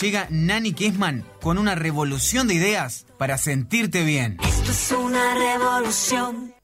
Llega Nani Kessman con una revolución de ideas para sentirte bien. Esto es una revolución.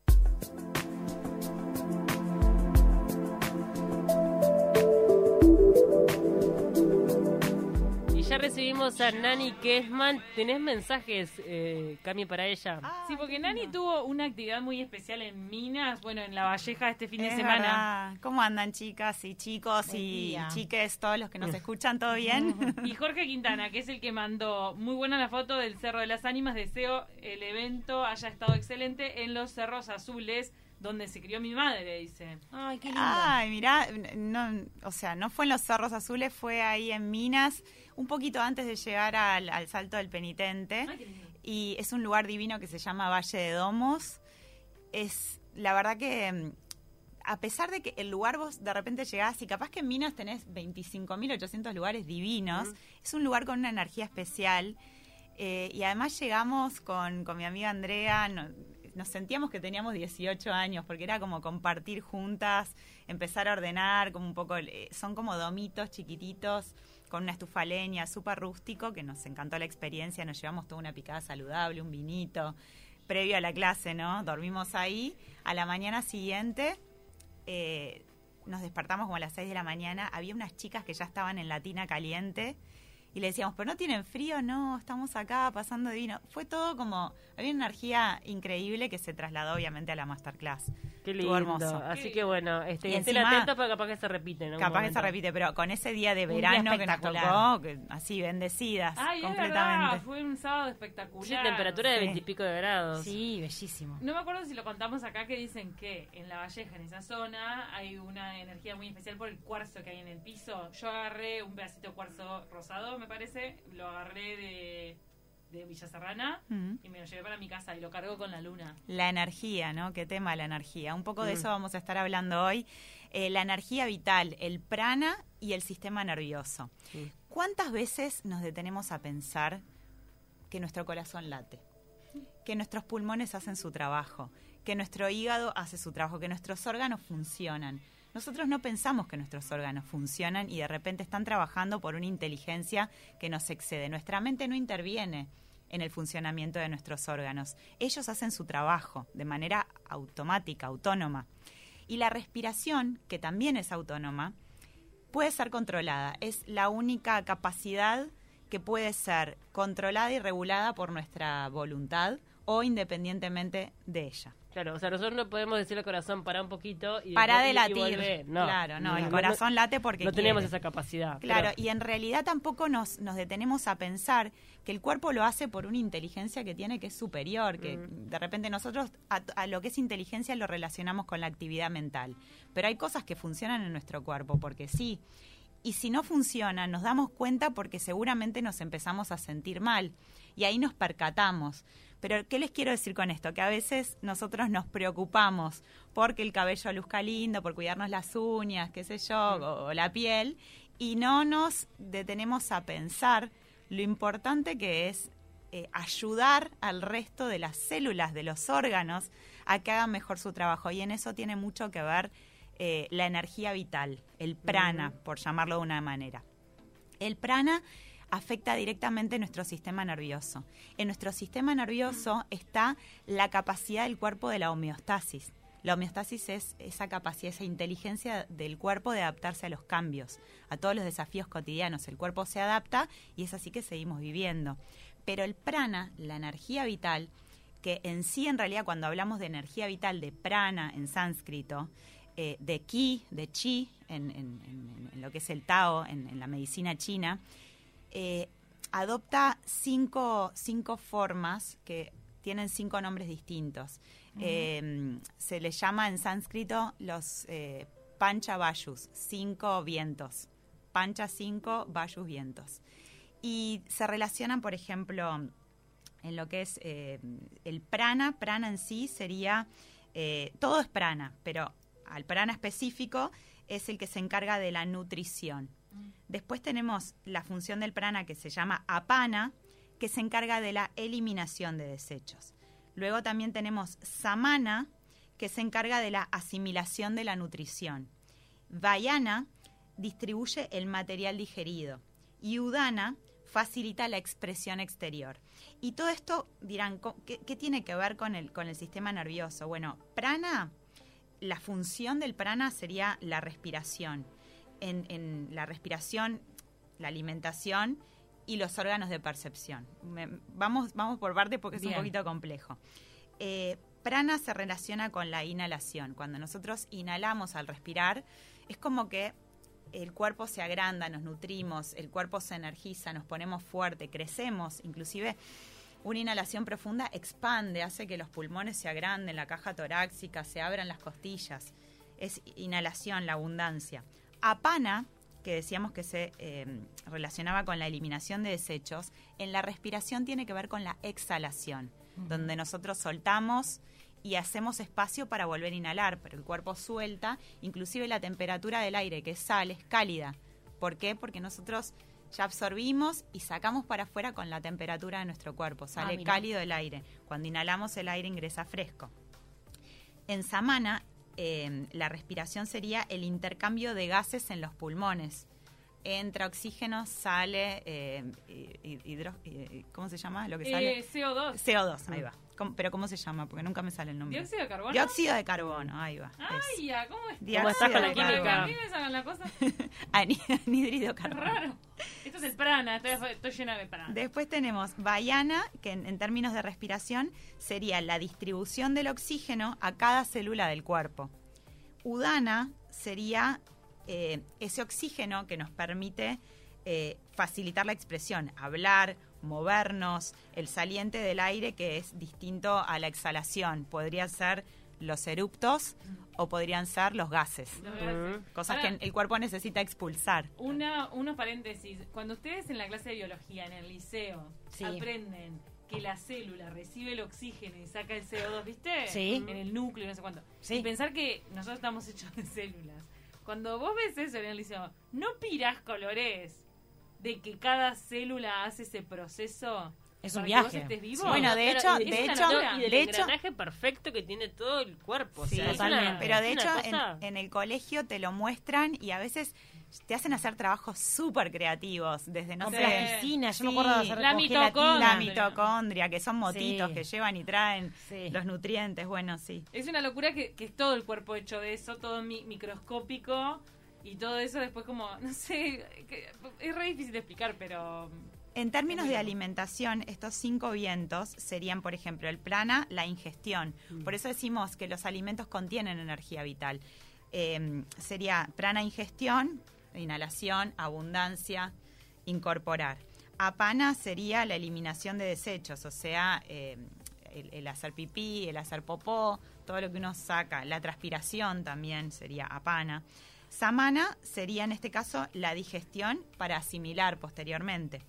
Ya recibimos a Nani Kessman. ¿Tenés mensajes, eh, Cami, para ella? Sí, porque Nani tuvo una actividad muy especial en Minas, bueno, en La Valleja este fin de semana. verdad. ¿Cómo andan chicas y chicos Buen y día. chiques, todos los que nos escuchan? ¿Todo bien? Y Jorge Quintana, que es el que mandó muy buena la foto del Cerro de las Ánimas, deseo el evento haya estado excelente en los Cerros Azules, donde se crió mi madre, dice. Ay, qué lindo. Ay, mirá, no, o sea, no fue en los Cerros Azules, fue ahí en Minas, un poquito antes de llegar al, al Salto del Penitente. Y es un lugar divino que se llama Valle de Domos. Es, la verdad que, mm, a pesar de que el lugar vos de repente llegás y capaz que en Minas tenés 25.800 lugares divinos, es un lugar con una energía especial. Eh, y además llegamos con, con mi amiga Andrea, no- nos sentíamos que teníamos 18 años, porque era como compartir juntas, empezar a ordenar, como un poco, eh, son como domitos chiquititos, con una estufa leña, súper rústico, que nos encantó la experiencia, nos llevamos toda una picada saludable, un vinito, previo a la clase, ¿no? Dormimos ahí, a la mañana siguiente eh, nos despertamos como a las 6 de la mañana, había unas chicas que ya estaban en la tina caliente y le decíamos, pero no tienen frío, no, estamos acá pasando divino. Fue todo como, había una energía increíble que se trasladó obviamente a la masterclass. Qué lindo. hermoso. Así que bueno, este, Y estén encima- atentos porque capaz que se repite. en Capaz que se repite, pero con ese día de Un día verano que nos tocó, que, así bendecidas Ay, es completamente. verdad, fue un sábado espectacular. Sí, temperatura de Sí. veintipico de grados. Sí, bellísimo. No me acuerdo si lo contamos acá que dicen que en La Valleja, en esa zona, hay una energía muy especial por el cuarzo que hay en el piso. Yo agarré un pedacito de cuarzo rosado, me parece, lo agarré de, de Villa Serrana Mm. y me lo llevé para mi casa y lo cargo con la luna. La energía, ¿no? ¿Qué tema la energía? Un poco de Mm. eso vamos a estar hablando hoy. Eh, la energía vital, el prana y el sistema nervioso. ¿Cuántas veces nos detenemos a pensar que nuestro corazón late? Que nuestros pulmones hacen su trabajo, que nuestro hígado hace su trabajo, que nuestros órganos funcionan. Nosotros no pensamos que nuestros órganos funcionan y de repente están trabajando por una inteligencia que nos excede. Nuestra mente no interviene en el funcionamiento de nuestros órganos. Ellos hacen su trabajo de manera automática, autónoma. Y la respiración, que también es autónoma, puede ser controlada. Es la única capacidad que puede ser controlada y regulada por nuestra voluntad o independientemente de ella. Claro, o sea, nosotros no podemos decirle al corazón para un poquito y Para de latir. No, claro, no, el corazón no- late porque no tenemos quiere. esa capacidad. Claro, pero- y en realidad tampoco nos, nos detenemos a pensar que el cuerpo lo hace por una inteligencia que tiene que es superior, que Mm. de repente nosotros a, a lo que es inteligencia lo relacionamos con la actividad mental. Pero hay cosas que funcionan en nuestro cuerpo, porque sí. Y si no funcionan, nos damos cuenta porque seguramente nos empezamos a sentir mal. Y ahí nos percatamos. Pero, ¿qué les quiero decir con esto? Que a veces nosotros nos preocupamos porque el cabello luzca lindo, por cuidarnos las uñas, qué sé yo, o, o la piel, y no nos detenemos a pensar lo importante que es eh, ayudar al resto de las células, de los órganos, a que hagan mejor su trabajo. Y en eso tiene mucho que ver eh, la energía vital, el prana, por llamarlo de una manera. El prana afecta directamente nuestro sistema nervioso. En nuestro sistema nervioso está la capacidad del cuerpo de la homeostasis. La homeostasis es esa capacidad, esa inteligencia del cuerpo de adaptarse a los cambios, a todos los desafíos cotidianos. El cuerpo se adapta y es así que seguimos viviendo. Pero el prana, la energía vital, que en sí, en realidad, cuando hablamos de energía vital, de prana en sánscrito, eh, de ki, de chi, en, en- lo que es el Tao, en la medicina china, eh, adopta cinco, cinco formas que tienen cinco nombres distintos. Eh, se le llama en sánscrito los eh, panchavayus, cinco vientos. Pancha 5, Vayus Vientos. Y se relacionan, por ejemplo, en lo que es eh, el prana. Prana en sí sería, todo es prana, pero al prana específico es el que se encarga de la nutrición. Después tenemos la función del prana que se llama apana, que se encarga de la eliminación de desechos. Luego también tenemos samana, que se encarga de la asimilación de la nutrición. Vayana distribuye el material digerido. Y Udana facilita la expresión exterior. Y todo esto dirán, co- ¿qué, qué tiene que ver con el, con el sistema nervioso? Bueno, prana, la función del prana sería la respiración. En, en la respiración, la alimentación y los órganos de percepción. Me- vamos, vamos por parte porque es Bien. un poquito complejo. Eh, prana se relaciona con la inhalación. Cuando nosotros inhalamos al respirar, es como que el cuerpo se agranda, nos nutrimos, el cuerpo se energiza, nos ponemos fuerte, crecemos, inclusive una inhalación profunda expande, hace que los pulmones se agranden, la caja torácica, se abran las costillas. Es inhalación, la abundancia. Apana, que decíamos que se eh, relacionaba con la eliminación de desechos, en la respiración tiene que ver con la exhalación, donde nosotros soltamos y hacemos espacio para volver a inhalar, pero el cuerpo suelta, inclusive la temperatura del aire que sale es cálida. ¿Por qué? Porque nosotros ya absorbimos y sacamos para afuera con la temperatura de nuestro cuerpo, sale mira. cálido el aire. Cuando inhalamos el aire ingresa fresco. En samana, eh, la respiración sería el intercambio de gases en los pulmones. Entra oxígeno, sale eh, hidro- eh, ¿cómo se llama? Lo que sale. Eh, CO2. CO2, ahí va. ¿Cómo- pero ¿cómo se llama? Porque nunca me sale el nombre. ¿Dióxido de carbono? Dióxido de carbono, ahí va. Ay, ya, ¿cómo es? Dióxido ¿Cómo estás con la de química? ¿A mí me sacan la cosa? Anhídrido carbono. raro. Esto es el prana, estoy, estoy llena de prana. Después tenemos Bayana, que en, en términos de respiración sería la distribución del oxígeno a cada célula del cuerpo. Udana sería eh, ese oxígeno que nos permite eh, facilitar la expresión, hablar, movernos, el saliente del aire que es distinto a la exhalación. Podría ser los eruptos o podrían ser los gases, Los gases. cosas Ahora, que el cuerpo necesita expulsar. Una, unos paréntesis. Cuando ustedes en la clase de biología, en el liceo, Sí. aprenden que la célula recibe el oxígeno y saca el CO2, ¿viste? Sí. En el núcleo, no sé cuánto. Sí. Y pensar que nosotros estamos hechos de células. Cuando vos ves eso en el liceo, no pirás colores de que cada célula hace ese proceso Es un viaje. estés vivo. Sí. Bueno, de hecho, de hecho, locura. y del de hecho, perfecto que tiene todo el cuerpo. o Sí, sea, totalmente. una- Pero de hecho, en, el colegio te lo muestran y a veces te hacen hacer trabajos súper creativos, desde no sé. plasticina, yo me acuerdo de hacer la con mitocondria. La mitocondria, que son motitos Sí. que llevan y traen Sí. los nutrientes, bueno, sí. Es una locura que, que es todo el cuerpo hecho de eso, todo mi- microscópico y todo eso después como, no sé, es re difícil de explicar, pero En términos de alimentación, estos cinco vientos serían, por ejemplo, el prana, la ingestión. Por eso decimos que los alimentos contienen energía vital. Eh, sería prana, ingestión, inhalación, abundancia, incorporar. Apana sería la eliminación de desechos, o sea, eh, el, el hacer pipí, el hacer popó, todo lo que uno saca. La transpiración también sería apana. Samana sería en este caso la digestión para asimilar posteriormente.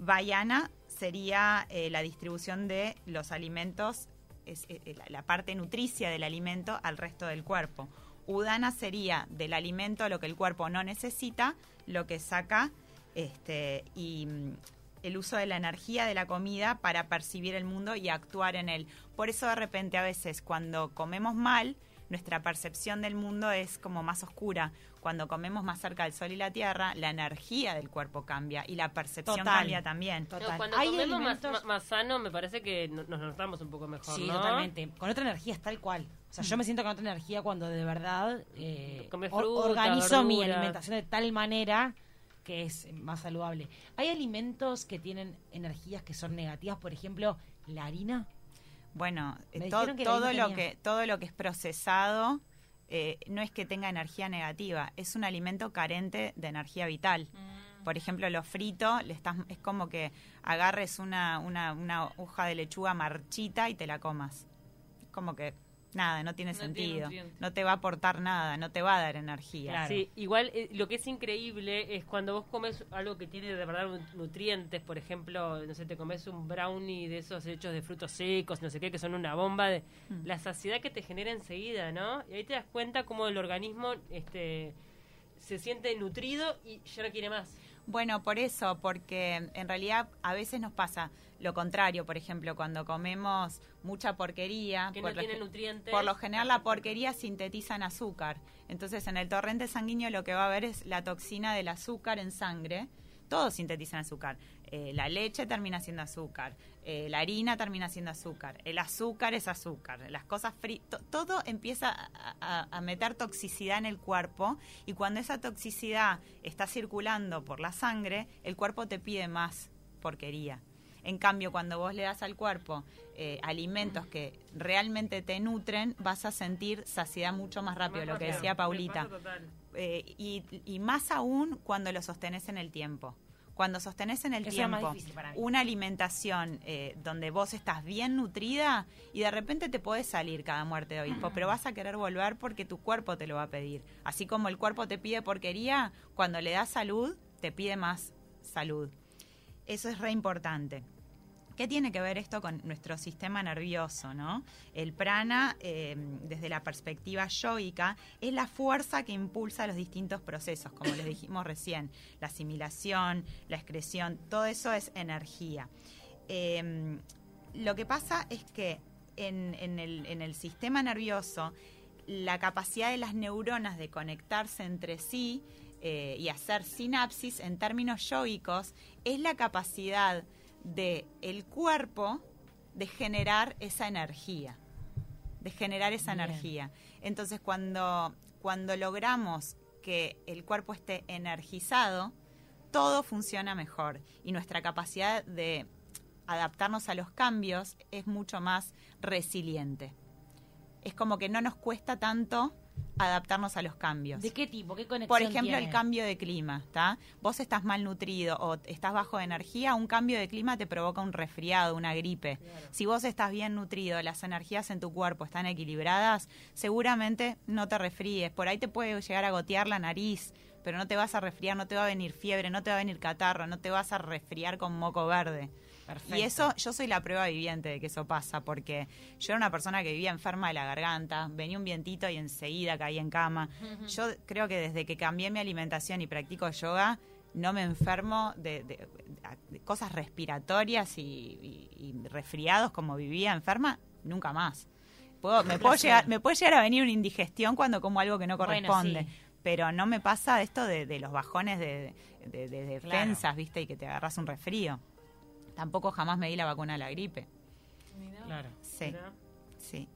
Vayana sería eh, la distribución de los alimentos, es, eh, la, la parte nutricia del alimento al resto del cuerpo. Udana sería del alimento lo que el cuerpo no necesita, lo que saca este, y mm, el uso de la energía de la comida para percibir el mundo y actuar en él. Por eso de repente a veces cuando comemos mal, nuestra percepción del mundo es como más oscura. Cuando comemos más cerca del sol y la tierra, la energía del cuerpo cambia y la percepción Total. cambia también. Total. No, cuando Hay comemos más, alimentos- más- más sano, me parece que no- nos notamos un poco mejor, Sí, ¿no? totalmente. Con otra energía es tal cual. O sea, yo me siento con otra energía cuando de verdad eh, fruta, organizo mi alimentación de tal manera que es más saludable. ¿Hay alimentos que tienen energías que son negativas? Por ejemplo, la harina. Bueno, to- que todo lo que todo lo que es procesado eh, no es que tenga energía negativa, es un alimento carente de energía vital. Por ejemplo, lo frito le estás, es como que agarres una, una, una hoja de lechuga marchita y te la comas. Es como que nada, no tiene No sentido. no te va a aportar nada, no te va a dar energía. Claro. Sí, igual eh, lo que es increíble es cuando vos comes algo que tiene de verdad nu- nutrientes, por ejemplo, no sé, te comes un brownie de esos hechos de frutos secos, no sé qué, que son una bomba de Mm. la saciedad que te genera enseguida, ¿no? Y ahí te das cuenta cómo el organismo este se siente nutrido y ya no quiere más. Bueno, por eso, porque en realidad a veces nos pasa lo contrario, por ejemplo, cuando comemos mucha porquería, Que por, no lo tiene nutrientes. por lo general la porquería sintetiza en azúcar. Entonces en el torrente sanguíneo lo que va a haber es la toxina del azúcar en sangre. Todo sintetiza en azúcar. Eh, la leche termina siendo azúcar, eh, la harina termina siendo azúcar, el azúcar es azúcar, las cosas fritas, todo empieza a, a- a meter toxicidad en el cuerpo y cuando esa toxicidad está circulando por la sangre, el cuerpo te pide más porquería. En cambio, cuando vos le das al cuerpo eh, alimentos que realmente te nutren, vas a sentir saciedad mucho más rápido, Más lo que rápido. decía Paulita. Eh, y, y más aún cuando lo sostenés en el tiempo. Cuando sostenés en el Eso tiempo una alimentación eh, donde vos estás bien nutrida y de repente te podés salir cada muerte de obispo, pero vas a querer volver porque tu cuerpo te lo va a pedir. Así como el cuerpo te pide porquería, cuando le das salud, te pide más salud. Eso es re importante. ¿Qué tiene que ver esto con nuestro sistema nervioso? ¿no? El prana, eh, desde la perspectiva yoica, es la fuerza que impulsa los distintos procesos, como les dijimos recién, la asimilación, la excreción, todo eso es energía. Eh, lo que pasa es que en, en el, en el sistema nervioso, la capacidad de las neuronas de conectarse entre sí eh, y hacer sinapsis en términos yoicos es la capacidad de el cuerpo de generar esa energía de generar esa Bien. energía entonces cuando cuando logramos que el cuerpo esté energizado todo funciona mejor y nuestra capacidad de adaptarnos a los cambios es mucho más resiliente es como que no nos cuesta tanto adaptarnos a los cambios ¿De qué tipo? ¿Qué conexión por ejemplo, tiene? el cambio de clima, ¿está? Vos estás mal nutrido o estás bajo de energía, un cambio de clima te provoca un resfriado, una gripe. Si vos estás bien nutrido, las energías en tu cuerpo están equilibradas, seguramente no te resfríes. Por ahí te puede llegar a gotear la nariz, pero no te vas a resfriar, no te va a venir fiebre, no te va a venir catarro, no te vas a resfriar con moco verde. Perfecto. Y eso, yo soy la prueba viviente de que eso pasa, porque yo era una persona que vivía enferma de la garganta, venía un vientito y enseguida caía en cama. Yo creo que desde que cambié mi alimentación y practico yoga, no me enfermo de, de- de cosas respiratorias y, y- y resfriados como vivía enferma, nunca más. Puedo- me, puedo llegar, me puede llegar a venir una indigestión cuando como algo que no Bueno, corresponde. sí. Pero no me pasa esto de, de los bajones de, de- de Claro. defensas, ¿viste? Y que te agarras un resfrío. Tampoco jamás me di la vacuna de la gripe. Mirá. Claro. Sí, Mirá. sí.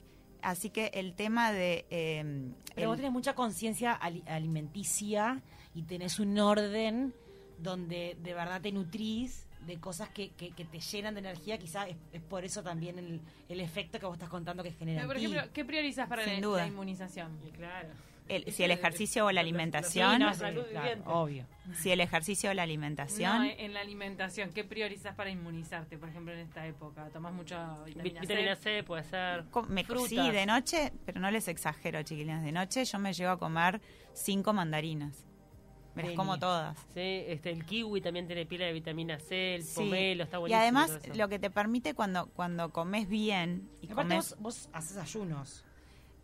Así que el tema de... eh, Pero el- vos tenés mucha conciencia ali- alimenticia y tenés un orden donde de verdad te nutrís de cosas que, que, que te llenan de energía. Quizás es, es por eso también el, el efecto que vos estás contando que genera Pero, en por ejemplo, ¿qué priorizas para Sin la, duda. la inmunización? Y claro. El- si el ejercicio o la alimentación... Sí, no, claro, obvio. Si el ejercicio o la alimentación... No, en la alimentación, ¿qué priorizas para inmunizarte, por ejemplo, en esta época? ¿Tomás mucha Vi- vitamina, Vitamina C? C puede ser. Me, frutas. sí, de noche, pero no les exagero, chiquilinas. De noche yo me llego a comer cinco mandarinas. Me las como todas. Sí, este, el kiwi también tiene pila de vitamina C, el Sí. pomelo está y buenísimo. además todo eso. lo que te permite cuando, cuando comes bien y Aparte comes... vos, vos haces ayunos.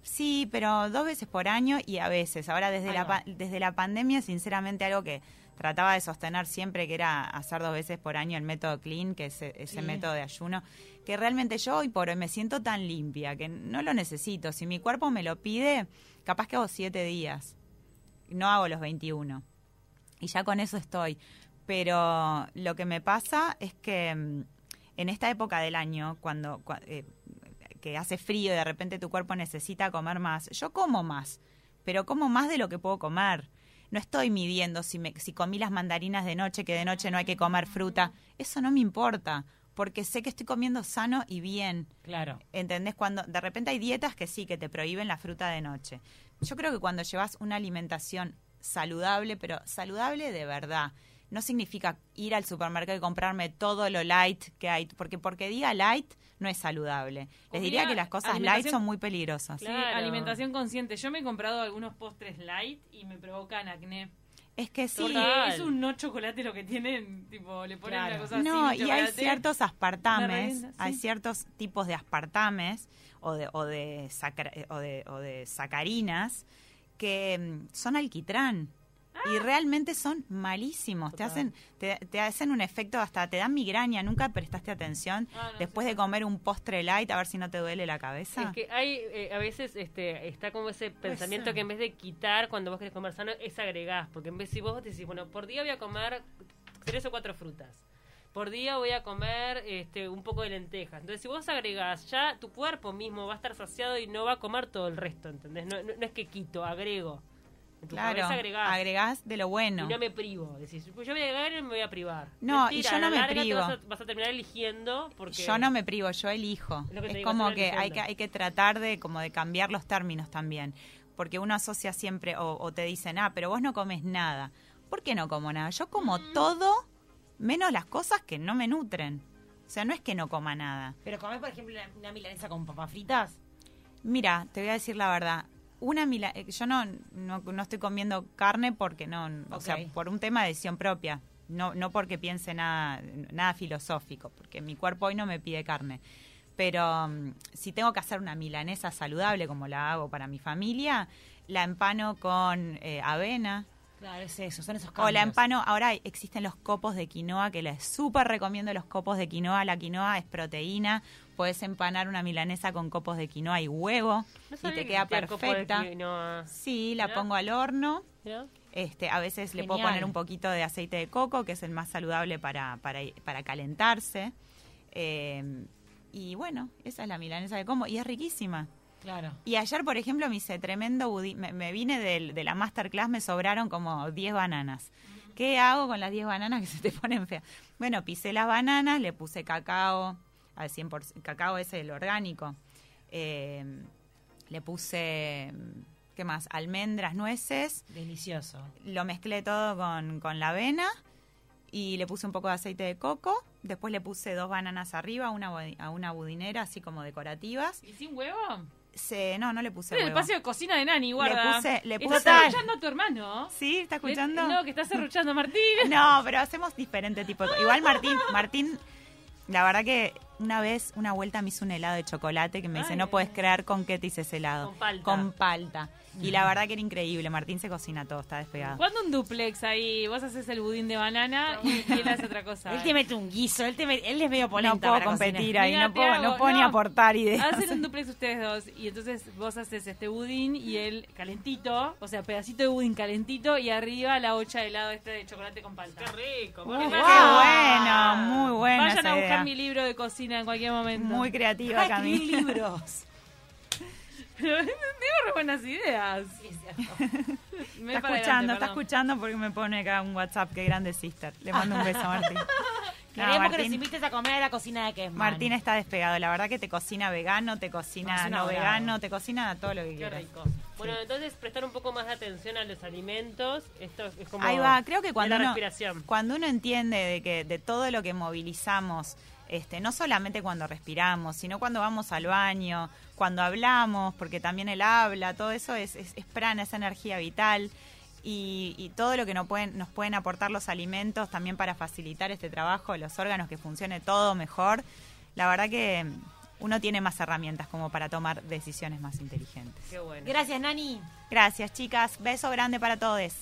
Sí, pero dos veces por año y a veces. Ahora desde la, pa- desde la pandemia, sinceramente, algo que trataba de sostener siempre, que era hacer dos veces por año el método clean, que es e- ese Sí. método de ayuno, que realmente yo hoy por hoy me siento tan limpia que no lo necesito. Si mi cuerpo me lo pide, capaz que hago siete días. No hago los 21. Y ya con eso estoy. Pero lo que me pasa es que mm, en esta época del año, cuando, cua- eh, que hace frío y de repente tu cuerpo necesita comer más, yo como más, pero como más de lo que puedo comer. No estoy midiendo si, me, si comí las mandarinas de noche, que de noche no hay que comer fruta. Eso no me importa, porque sé que estoy comiendo sano y bien. Claro. ¿Entendés? Cuando de repente hay dietas que sí, que te prohíben la fruta de noche. Yo creo que cuando llevas una alimentación saludable, pero saludable de verdad, no significa ir al supermercado y comprarme todo lo light que hay, porque porque diga light no es saludable. Les O diría que las cosas light son muy peligrosas. Sí, alimentación consciente. Yo me he comprado algunos postres light y me provocan acné. Es que sí. Total. es un no chocolate lo que tienen, tipo, le ponen Claro. una cosa así. No, y hay ciertos Me aspartames, hay ciertos tipos de aspartames o de, o de, sacar- o de, o de sacarinas que mm, son alquitrán. Y realmente son malísimos. Te hacen, te, te hacen un efecto hasta, te dan migraña. Nunca prestaste atención Ah, no, después sí, de comer un postre light a ver si no te duele la cabeza. Es que hay, eh, a veces este, está como ese pensamiento que en vez de quitar cuando vos querés comer sano, es agregás. Porque en vez si vos decís, bueno, por día voy a comer tres o cuatro frutas. Por día voy a comer este, un poco de lentejas. Entonces, si vos agregás, ya tu cuerpo mismo va a estar saciado y no va a comer todo el resto, ¿entendés? No, no- no es que quito, agrego. En tu claro, cabeza agregás. agregás de lo bueno. Y no me privo. Decís, pues yo voy a agregar y me voy a privar. No, y Mentira, yo a no la me privo. Vas a, vas a terminar eligiendo porque... Yo no me privo, yo elijo. Es digo, como que hay, que hay que tratar de como de cambiar los términos también, porque uno asocia siempre o, o te dicen, "Ah, pero vos no comes nada." ¿Por qué no como nada? Yo como Mm. todo menos las cosas que no me nutren. O sea, no es que no coma nada. Pero comés, por ejemplo, una, una milanesa con papas fritas. Mira, te voy a decir la verdad. Una mila eh, yo no, no, no estoy comiendo carne porque no, o sea, por un tema de decisión propia, no, no porque piense nada, nada filosófico, porque mi cuerpo hoy no me pide carne. Pero mm, si tengo que hacer una milanesa saludable como la hago para mi familia, la empano con eh, avena, Claro, es eso, son esos o cambios. la empano, ahora existen los copos de quinoa, que les súper recomiendo los copos de quinoa. La quinoa es proteína, puedes empanar una milanesa con copos de quinoa y huevo No y te que queda de perfecta. Sí, la pongo al horno. Este, a veces le puedo poner un poquito de aceite de coco, que es el más saludable para, para, para calentarse. Eh, y bueno, esa es la milanesa de como. Y es riquísima. Claro. Y ayer, por ejemplo, me hice tremendo budín. Me, me vine del- de la masterclass, me sobraron como 10 bananas. ¿Qué hago con las 10 bananas que se te ponen feas? Bueno, pisé las bananas, le puse cacao, al 100%, cacao es el orgánico. Eh, le puse, ¿qué más? Almendras, nueces. Delicioso. Lo mezclé todo con, con la avena y le puse un poco de aceite de coco. Después le puse dos bananas arriba a una, a una budinera, así como decorativas. ¿Y sin huevo? Se, no, no le puse el huevo. espacio de cocina de Nani, guarda. puse- le ¿Estás puse- escuchando a tu hermano? ¿Sí? ¿Está escuchando? Le- No, que estás arruchando a Martín. No, pero hacemos diferente tipo de Igual Martín, Martín, la verdad que una vez, una vuelta me hizo un helado de chocolate que me dice, no puedes creer con qué te hice ese helado. Con palta. Con palta. Y la verdad que era increíble. Martín se cocina todo, está despegado. ¿Cuándo un duplex ahí? Vos haces el budín de banana y él hace otra cosa. Él te mete un guiso, él, te me- él es medio polenta No puedo para competir cocinar. ahí, Mira, no puedo, hago- no puedo ni aportar ideas. Hacen un duplex ustedes dos y entonces vos haces este budín y él calentito, o sea, pedacito de budín calentito y arriba la hocha de helado este de chocolate con palta. Qué rico. Uh, qué bueno, muy buena Vayan esa a buscar idea. mi libro de cocina en cualquier momento. Muy creativa, Ah, Camila. libros. Tengo re buenas ideas. Sí, es. Me Está escuchando, adelante, está escuchando porque me pone acá un WhatsApp. Qué grande sister. Le mando un beso a Martín. No, Queremos que nos invites a comer a la cocina de Kesman. Martín está despegado. La verdad que te cocina vegano, te cocina No, vegano, te cocina todo lo que Qué quieras. rico. Bueno, entonces prestar un poco más de atención a los alimentos. Esto es como. Ahí va, creo que cuando la uno, respiración. cuando uno entiende de que de todo lo que movilizamos, este, no solamente cuando respiramos, sino cuando vamos al baño, cuando hablamos, porque también el habla, todo eso es, es, es prana, es energía vital. Y, y todo lo que nos pueden, nos pueden aportar los alimentos también para facilitar este trabajo, los órganos, que funcione todo mejor. La verdad que uno tiene más herramientas como para tomar decisiones más inteligentes. Qué bueno. Gracias, Nani. Gracias, chicas. Beso grande para todos.